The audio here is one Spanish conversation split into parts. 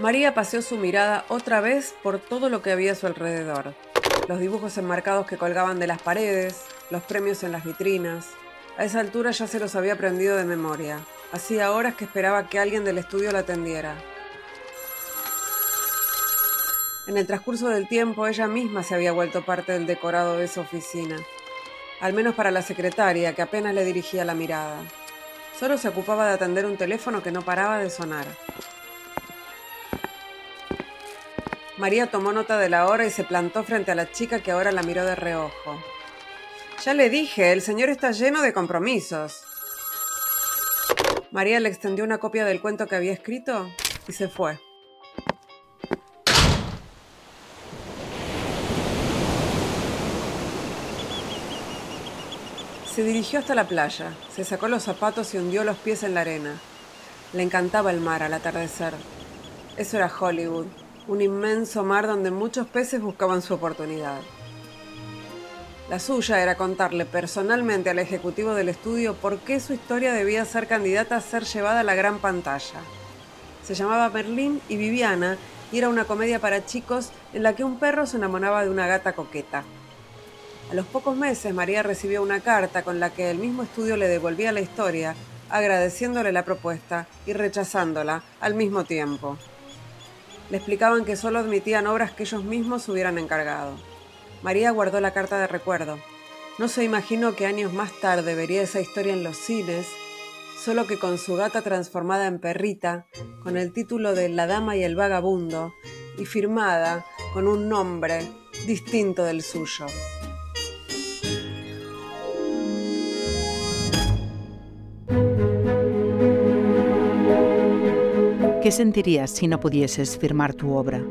María paseó su mirada otra vez por todo lo que había a su alrededor. Los dibujos enmarcados que colgaban de las paredes, los premios en las vitrinas. A esa altura ya se los había aprendido de memoria. Hacía horas que esperaba que alguien del estudio la atendiera. En el transcurso del tiempo ella misma se había vuelto parte del decorado de esa oficina, al menos para la secretaria, que apenas le dirigía la mirada. Solo se ocupaba de atender un teléfono que no paraba de sonar. María tomó nota de la hora y se plantó frente a la chica que ahora la miró de reojo. Ya le dije, el señor está lleno de compromisos. María le extendió una copia del cuento que había escrito y se fue. Se dirigió hasta la playa, se sacó los zapatos y hundió los pies en la arena. Le encantaba el mar al atardecer. Eso era Hollywood, un inmenso mar donde muchos peces buscaban su oportunidad. La suya era contarle personalmente al ejecutivo del estudio por qué su historia debía ser candidata a ser llevada a la gran pantalla. Se llamaba Merlín y Viviana y era una comedia para chicos en la que un perro se enamoraba de una gata coqueta. A los pocos meses María recibió una carta con la que el mismo estudio le devolvía la historia, agradeciéndole la propuesta y rechazándola al mismo tiempo. Le explicaban que solo admitían obras que ellos mismos hubieran encargado. María guardó la carta de recuerdo. No se imaginó que años más tarde vería esa historia en los cines, solo que con su gata transformada en perrita, con el título de La Dama y el Vagabundo, y firmada con un nombre distinto del suyo. ¿Qué sentirías si no pudieses firmar tu obra?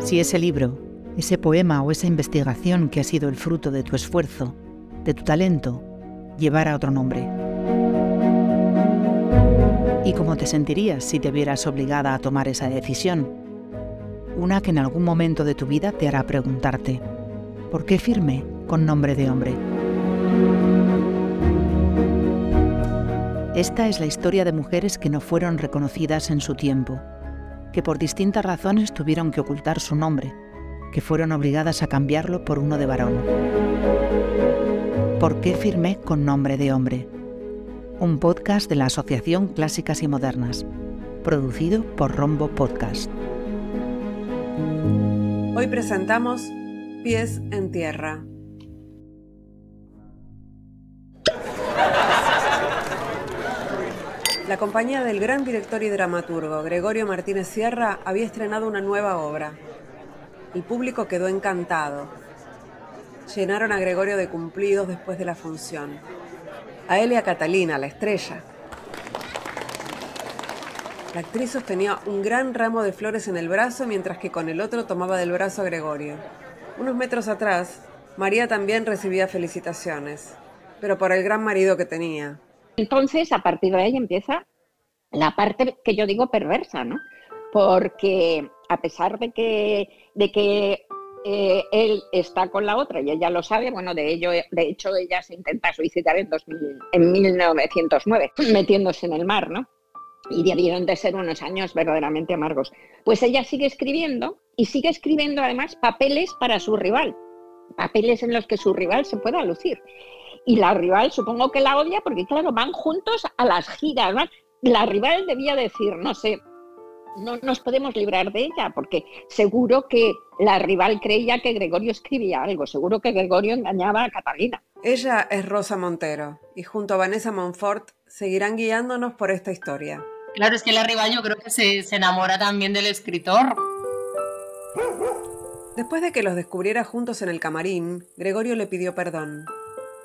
Si ese libro, ese poema o esa investigación que ha sido el fruto de tu esfuerzo, de tu talento, llevara otro nombre. ¿Y cómo te sentirías si te vieras obligada a tomar esa decisión? Una que en algún momento de tu vida te hará preguntarte, ¿por qué firme con nombre de hombre? Esta es la historia de mujeres que no fueron reconocidas en su tiempo, que por distintas razones tuvieron que ocultar su nombre, que fueron obligadas a cambiarlo por uno de varón. ¿Por qué firmé con nombre de hombre? Un podcast de la Asociación Clásicas y Modernas, producido por Rombo Podcast. Hoy presentamos Pies en Tierra. La compañía del gran director y dramaturgo Gregorio Martínez Sierra había estrenado una nueva obra. El público quedó encantado. Llenaron a Gregorio de cumplidos después de la función. A él y a Catalina, la estrella. La actriz sostenía un gran ramo de flores en el brazo mientras que con el otro tomaba del brazo a Gregorio. Unos metros atrás, María también recibía felicitaciones, pero por el gran marido que tenía, entonces, a partir de ahí empieza la parte que yo digo perversa, ¿no? Porque a pesar de que, de que eh, él está con la otra y ella lo sabe, bueno, de, ello, de hecho ella se intenta suicidar en, 2000, en 1909, metiéndose en el mar, ¿no? Y debieron de ser unos años verdaderamente amargos. Pues ella sigue escribiendo y sigue escribiendo además papeles para su rival, papeles en los que su rival se pueda lucir y la rival supongo que la odia porque, claro, van juntos a las giras. La rival debía decir, no sé, no nos podemos librar de ella, porque seguro que la rival creía que Gregorio escribía algo, seguro que Gregorio engañaba a Catalina. Ella es Rosa Montero y junto a Vanessa Monfort seguirán guiándonos por esta historia. Claro, es que la rival yo creo que se, se enamora también del escritor. Después de que los descubriera juntos en el camarín, Gregorio le pidió perdón.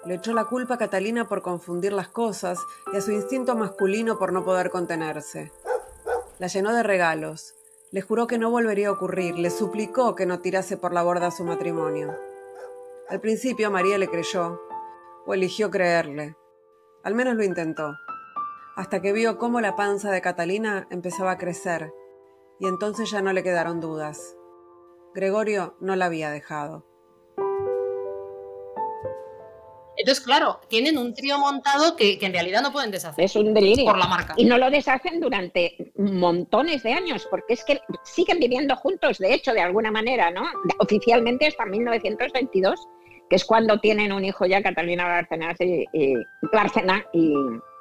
Le echó la culpa a Catalina por confundir las cosas y a su instinto masculino por no poder contenerse. La llenó de regalos. Le juró que no volvería a ocurrir, le suplicó que no tirase por la borda su matrimonio. Al principio María le creyó, o eligió creerle. Al menos lo intentó, hasta que vio cómo la panza de Catalina empezaba a crecer, y entonces ya no le quedaron dudas. Gregorio no la había dejado. Entonces, claro, tienen un trío montado que, en realidad no pueden deshacer. Es un delirio. Por la marca. Y no lo deshacen durante montones de años, porque es que siguen viviendo juntos, de hecho, de alguna manera, ¿no? Oficialmente hasta 1922, que es cuando tienen un hijo ya, Catalina Bárcenas y, y,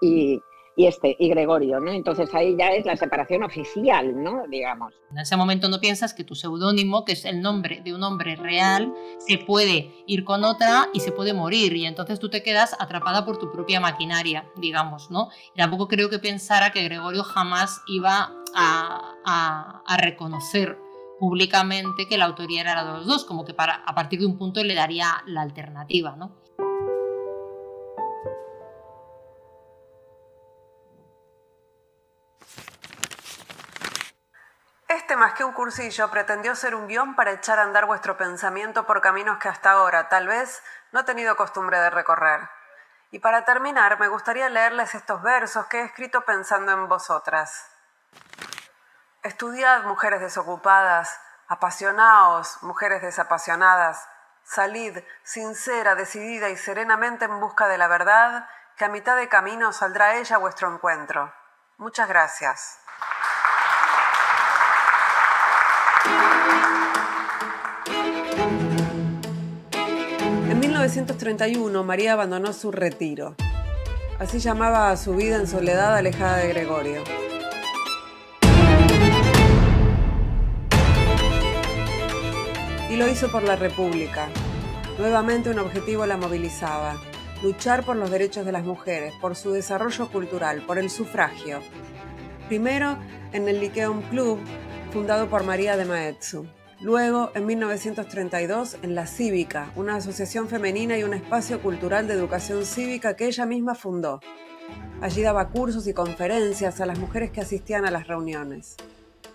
y este y Gregorio, ¿no? Entonces ahí ya es la separación oficial, ¿no? Digamos. En ese momento no piensas que tu seudónimo, que es el nombre de un hombre real, se puede ir con otra y se puede morir y entonces tú te quedas atrapada por tu propia maquinaria, digamos, ¿no? Y tampoco creo que pensara que Gregorio jamás iba a, a, reconocer públicamente que la autoría era de los dos, como que para, a partir de un punto le daría la alternativa, ¿no? Este más que un cursillo pretendió ser un guion para echar a andar vuestro pensamiento por caminos que hasta ahora, tal vez, no he tenido costumbre de recorrer. Y para terminar, me gustaría leerles estos versos que he escrito pensando en vosotras. Estudiad, mujeres desocupadas, apasionaos, mujeres desapasionadas, salid, sincera, decidida y serenamente en busca de la verdad, que a mitad de camino saldrá ella a vuestro encuentro. Muchas gracias. 1931 María abandonó su retiro. Así llamaba a su vida en soledad alejada de Gregorio. Y lo hizo por la República. Nuevamente un objetivo la movilizaba. Luchar por los derechos de las mujeres, por su desarrollo cultural, por el sufragio. Primero en el Lyceum Club, fundado por María de Maeztu. Luego, en 1932, en La Cívica, una asociación femenina y un espacio cultural de educación cívica que ella misma fundó. Allí daba cursos y conferencias a las mujeres que asistían a las reuniones.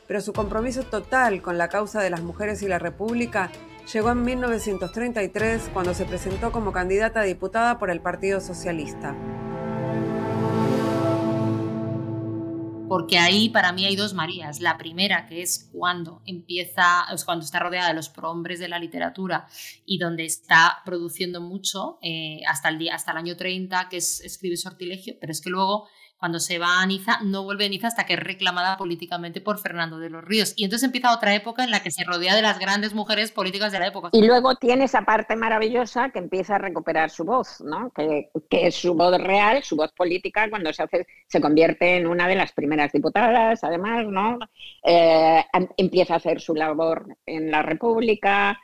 Pero su compromiso total con la causa de las mujeres y la República llegó en 1933 cuando se presentó como candidata diputada por el Partido Socialista. Porque ahí para mí hay dos Marías. La primera, que es cuando empieza, es cuando está rodeada de los prohombres de la literatura y donde está produciendo mucho eh, hasta, el día, hasta el año 30, que es Escribe Sortilegio, pero es que luego cuando se va a Niza, no vuelve a Niza hasta que es reclamada políticamente por Fernando de los Ríos. Y entonces empieza otra época en la que se rodea de las grandes mujeres políticas de la época. Y luego tiene esa parte maravillosa que empieza a recuperar su voz, ¿no? que, es su voz real, su voz política, cuando se, hace, se convierte en una de las primeras diputadas, además, ¿no? Eh, em, empieza a hacer su labor en la República,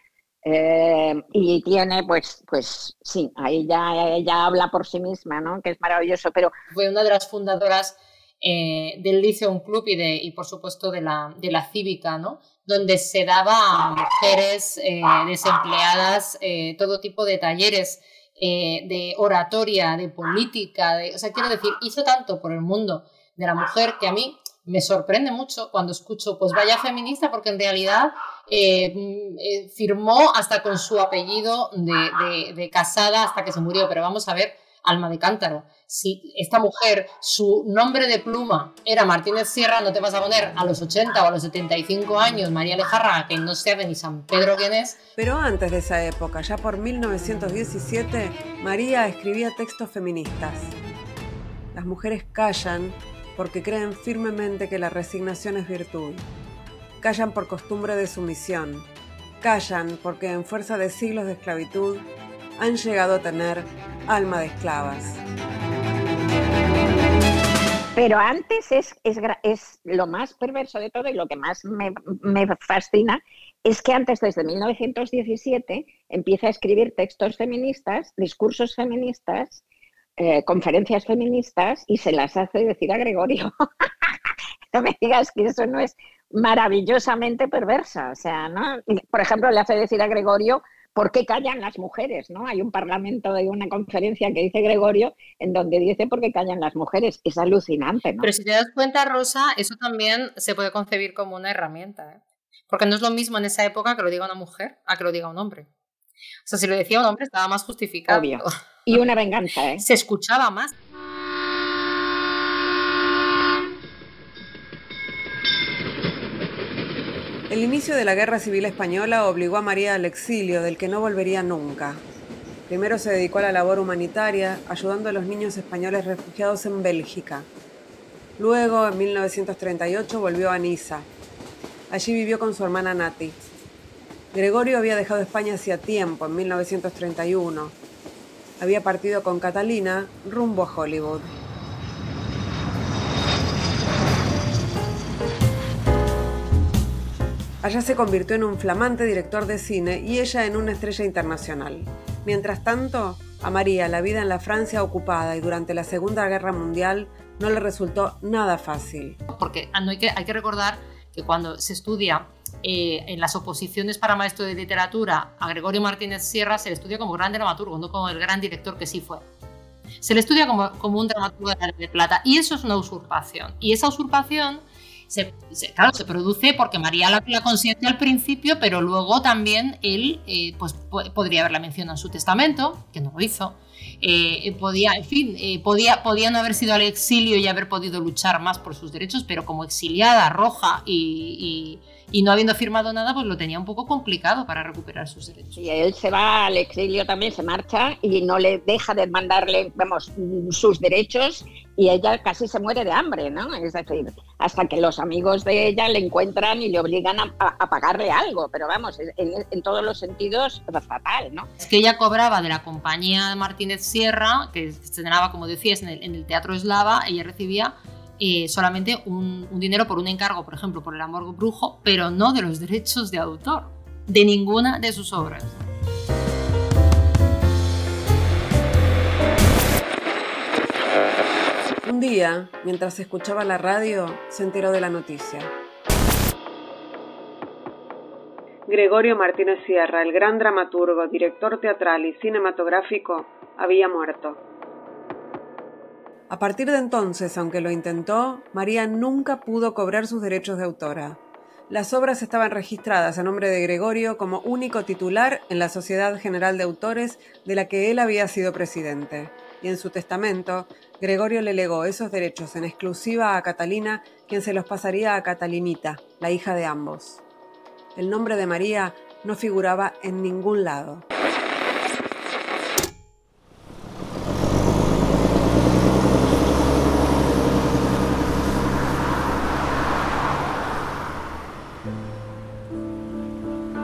eh, y tiene, pues, pues sí, ahí ya ella habla por sí misma, ¿no? Que es maravilloso, pero... Fue una de las fundadoras eh, del Liceum Club y, de, y por supuesto de la, de la Cívica, ¿no? Donde se daba a mujeres eh, desempleadas todo tipo de talleres de oratoria, de política, de, o sea, quiero decir, hizo tanto por el mundo de la mujer que a mí me sorprende mucho cuando escucho, pues vaya feminista, porque en realidad eh, eh, firmó hasta con su apellido de, casada hasta que se murió. Pero vamos a ver, Alma de Cántaro, si esta mujer, su nombre de pluma era Martínez Sierra, no te vas a poner a los 80 o a los 75 años María Lejarra, que no sabe ni San Pedro quién es. Pero antes de esa época, ya por 1917, María escribía textos feministas. Las mujeres callan porque creen firmemente que la resignación es virtud. Callan por costumbre de sumisión. Callan porque en fuerza de siglos de esclavitud han llegado a tener alma de esclavas. Pero antes es, es, lo más perverso de todo y lo que más me, me, fascina es que antes, desde 1917, empieza a escribir textos feministas, discursos feministas eh, conferencias feministas y se las hace decir a Gregorio. no me digas que eso no es maravillosamente perversa. O sea, ¿no? Por ejemplo, le hace decir a Gregorio ¿por qué callan las mujeres? ¿no? Hay un parlamento, hay una conferencia que dice Gregorio en donde dice por qué callan las mujeres. Es alucinante, ¿no? Pero si te das cuenta, Rosa, eso también se puede concebir como una herramienta. ¿eh? Porque no es lo mismo en esa época que lo diga una mujer a que lo diga un hombre. O sea, si lo decía un hombre estaba más justificado. Obvio. Y una venganza, ¿eh? Se escuchaba más. El inicio de la Guerra Civil Española obligó a María al exilio, del que no volvería nunca. Primero se dedicó a la labor humanitaria, ayudando a los niños españoles refugiados en Bélgica. Luego, en 1938, volvió a Niza. Allí vivió con su hermana Nati. Gregorio había dejado España hacía tiempo, en 1931. Había partido con Catalina rumbo a Hollywood. Allá se convirtió en un flamante director de cine y ella en una estrella internacional. Mientras tanto, a María la vida en la Francia ocupada y durante la Segunda Guerra Mundial no le resultó nada fácil. Porque hay que, hay que recordar que cuando se estudia eh, en las oposiciones para maestro de literatura a Gregorio Martínez Sierra, se le estudia como gran dramaturgo, no como el gran director que sí fue. Se le estudia como, un dramaturgo de, de plata y eso es una usurpación. Y esa usurpación se, claro, se produce porque María la, la, consiente al principio, pero luego también él eh, pues, podría haberla mencionado en su testamento, que no lo hizo. Eh, podía, en fin, eh, podía, podía no haber sido al exilio y haber podido luchar más por sus derechos, pero como exiliada, roja y, y y no habiendo firmado nada, pues lo tenía un poco complicado para recuperar sus derechos. Y él se va al exilio también, se marcha y no le deja de mandarle, vamos, sus derechos y ella casi se muere de hambre, ¿no? Es decir, hasta que los amigos de ella le encuentran y le obligan a, pagarle algo, pero vamos, en, todos los sentidos fatal, ¿no? Es que ella cobraba de la compañía Martínez Sierra, que se estrenaba, como decías, en el, Teatro Eslava, ella recibía eh, solamente un, dinero por un encargo, por ejemplo, por el amor brujo, pero no de los derechos de autor, de ninguna de sus obras. Un día, mientras escuchaba la radio, se enteró de la noticia. Gregorio Martínez Sierra, el gran dramaturgo, director teatral y cinematográfico, había muerto. A partir de entonces, aunque lo intentó, María nunca pudo cobrar sus derechos de autora. Las obras estaban registradas a nombre de Gregorio como único titular en la Sociedad General de Autores de la que él había sido presidente, y en su testamento, Gregorio le legó esos derechos en exclusiva a Catalina, quien se los pasaría a Catalinita, la hija de ambos. El nombre de María no figuraba en ningún lado.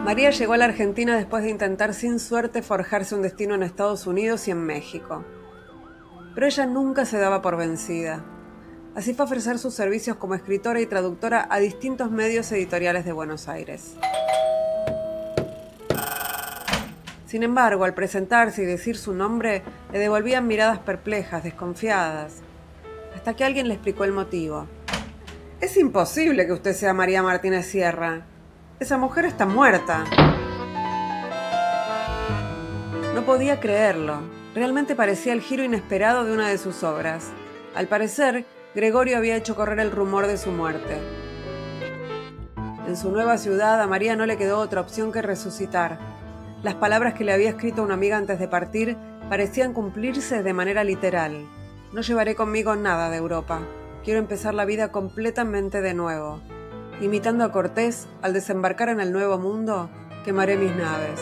María llegó a la Argentina después de intentar sin suerte forjarse un destino en Estados Unidos y en México. Pero ella nunca se daba por vencida. Así fue a ofrecer sus servicios como escritora y traductora a distintos medios editoriales de Buenos Aires. Sin embargo, al presentarse y decir su nombre, le devolvían miradas perplejas, desconfiadas, hasta que alguien le explicó el motivo. Es imposible que usted sea María Martínez Sierra. Esa mujer está muerta. No podía creerlo. Realmente parecía el giro inesperado de una de sus obras. Al parecer, Gregorio había hecho correr el rumor de su muerte. En su nueva ciudad a María no le quedó otra opción que resucitar. Las palabras que le había escrito una amiga antes de partir parecían cumplirse de manera literal. No llevaré conmigo nada de Europa. Quiero empezar la vida completamente de nuevo imitando a Cortés, al desembarcar en el Nuevo Mundo, quemaré mis naves.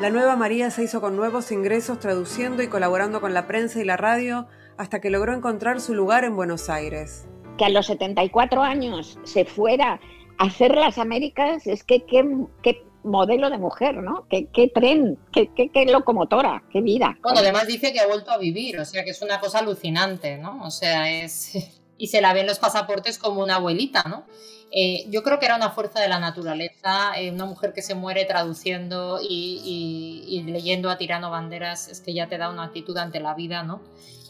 La nueva María se hizo con nuevos ingresos traduciendo y colaborando con la prensa y la radio hasta que logró encontrar su lugar en Buenos Aires. Que a los 74 años se fuera a hacer las Américas, es que qué, modelo de mujer, ¿no? Qué, tren, qué, qué, locomotora, qué vida. Bueno, además dice que ha vuelto a vivir, o sea que es una cosa alucinante, ¿no? O sea, es y se la ven los pasaportes como una abuelita, ¿no? Eh, yo creo que era una fuerza de la naturaleza, eh, una mujer que se muere traduciendo y, leyendo a Tirano Banderas, es que ya te da una actitud ante la vida, ¿no?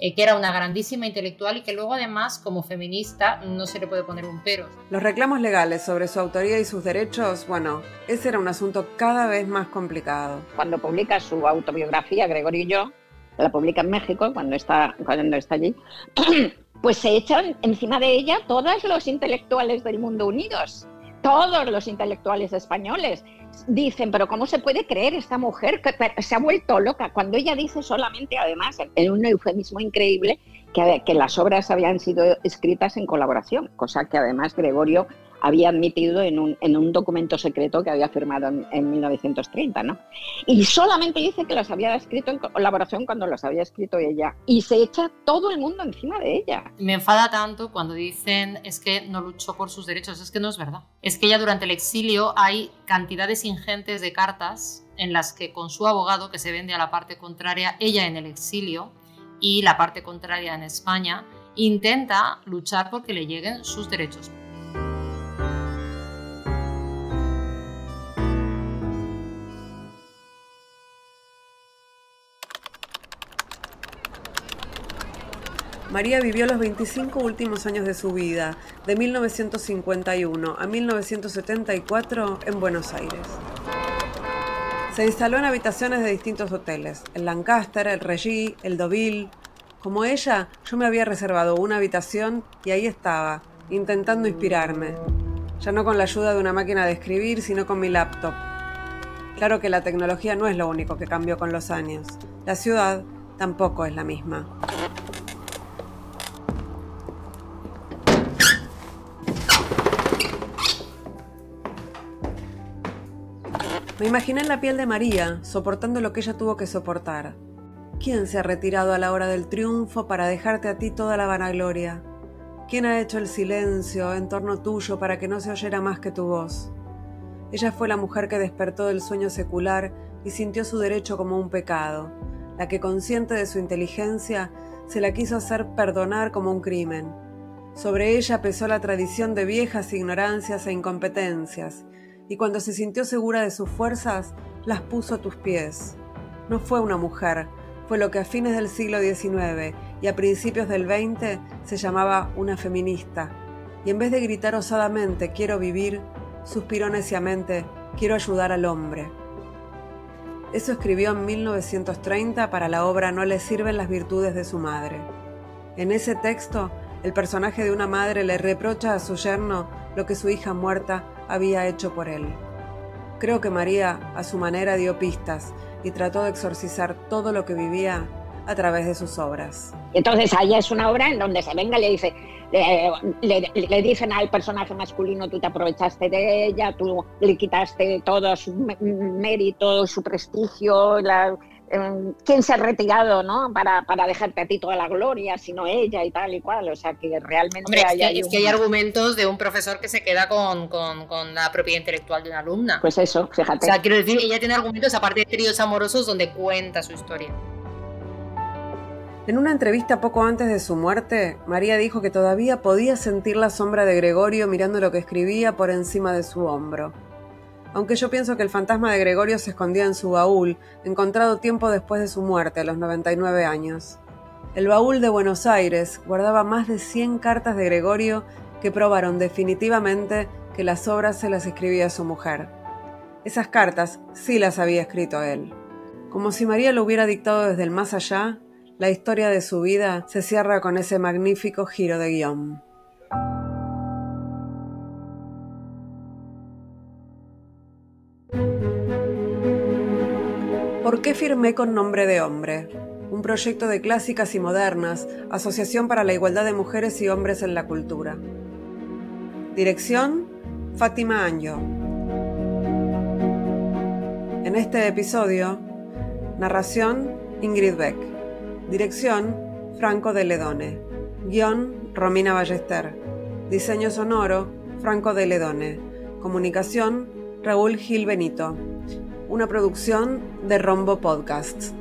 Eh, que era una grandísima intelectual y que luego además como feminista no se le puede poner un pero. Los reclamos legales sobre su autoría y sus derechos, bueno, ese era un asunto cada vez más complicado. Cuando publica su autobiografía, Gregorio y yo, la publica en México cuando está, cuando está allí, pues se echan encima de ella todos los intelectuales del mundo unidos, todos los intelectuales españoles. Dicen, pero ¿cómo se puede creer esta mujer que se ha vuelto loca? Cuando ella dice solamente, además, en un eufemismo increíble, que, que las obras habían sido escritas en colaboración, cosa que además Gregorio había admitido en un, en un documento secreto que había firmado en, 1930, ¿no? Y solamente dice que las había escrito en colaboración cuando las había escrito ella. Y se echa todo el mundo encima de ella. Me enfada tanto cuando dicen es que no luchó por sus derechos. Es que no es verdad. Es que ella durante el exilio hay cantidades ingentes de cartas en las que con su abogado, que se vende a la parte contraria, ella en el exilio y la parte contraria en España, intenta luchar porque le lleguen sus derechos. María vivió los 25 últimos años de su vida, de 1951 a 1974, en Buenos Aires. Se instaló en habitaciones de distintos hoteles, el Lancaster, el Regis, el Deauville. Como ella, yo me había reservado una habitación y ahí estaba, intentando inspirarme. Ya no con la ayuda de una máquina de escribir, sino con mi laptop. Claro que la tecnología no es lo único que cambió con los años. La ciudad tampoco es la misma. Me imaginé en la piel de María, soportando lo que ella tuvo que soportar. ¿Quién se ha retirado a la hora del triunfo para dejarte a ti toda la vanagloria? ¿Quién ha hecho el silencio en torno tuyo para que no se oyera más que tu voz? Ella fue la mujer que despertó del sueño secular y sintió su derecho como un pecado, la que consciente de su inteligencia se la quiso hacer perdonar como un crimen. Sobre ella pesó la tradición de viejas ignorancias e incompetencias, y cuando se sintió segura de sus fuerzas, las puso a tus pies. No fue una mujer, fue lo que a fines del siglo XIX y a principios del XX se llamaba una feminista. Y en vez de gritar osadamente quiero vivir, suspiró neciamente quiero ayudar al hombre. Eso escribió en 1930 para la obra No le sirven las virtudes de su madre. En ese texto, el personaje de una madre le reprocha a su yerno lo que su hija muerta había hecho por él. Creo que María, a su manera, dio pistas y trató de exorcizar todo lo que vivía a través de sus obras. Entonces, ahí es una obra en donde se venga y le dice, le, dicen al personaje masculino, tú te aprovechaste de ella, tú le quitaste todo su mérito, su prestigio, la, quién se ha retirado ¿no? para, para, dejarte a ti toda la gloria, sino ella y tal y cual. O sea, que realmente hay, es, que, hay argumentos de un profesor que se queda con, con, con, la propiedad intelectual de una alumna. Pues eso, fíjate. O sea, quiero decir, ella tiene argumentos aparte de tríos amorosos donde cuenta su historia. En una entrevista poco antes de su muerte, María dijo que todavía podía sentir la sombra de Gregorio mirando lo que escribía por encima de su hombro aunque yo pienso que el fantasma de Gregorio se escondía en su baúl, encontrado tiempo después de su muerte, a los 99 años. El baúl de Buenos Aires guardaba más de 100 cartas de Gregorio que probaron definitivamente que las obras se las escribía su mujer. Esas cartas sí las había escrito él. Como si María lo hubiera dictado desde el más allá, la historia de su vida se cierra con ese magnífico giro de guion. ¿Por qué firmé con nombre de hombre? Un proyecto de clásicas y modernas, Asociación para la Igualdad de Mujeres y Hombres en la Cultura. Dirección, Fátima Anjo. En este episodio, narración, Ingrid Beck. Dirección, Franco de Ledone. Guión, Romina Ballester. Diseño sonoro, Franco de Ledone. Comunicación, Raúl Gil Benito una producción de Rombo Podcasts.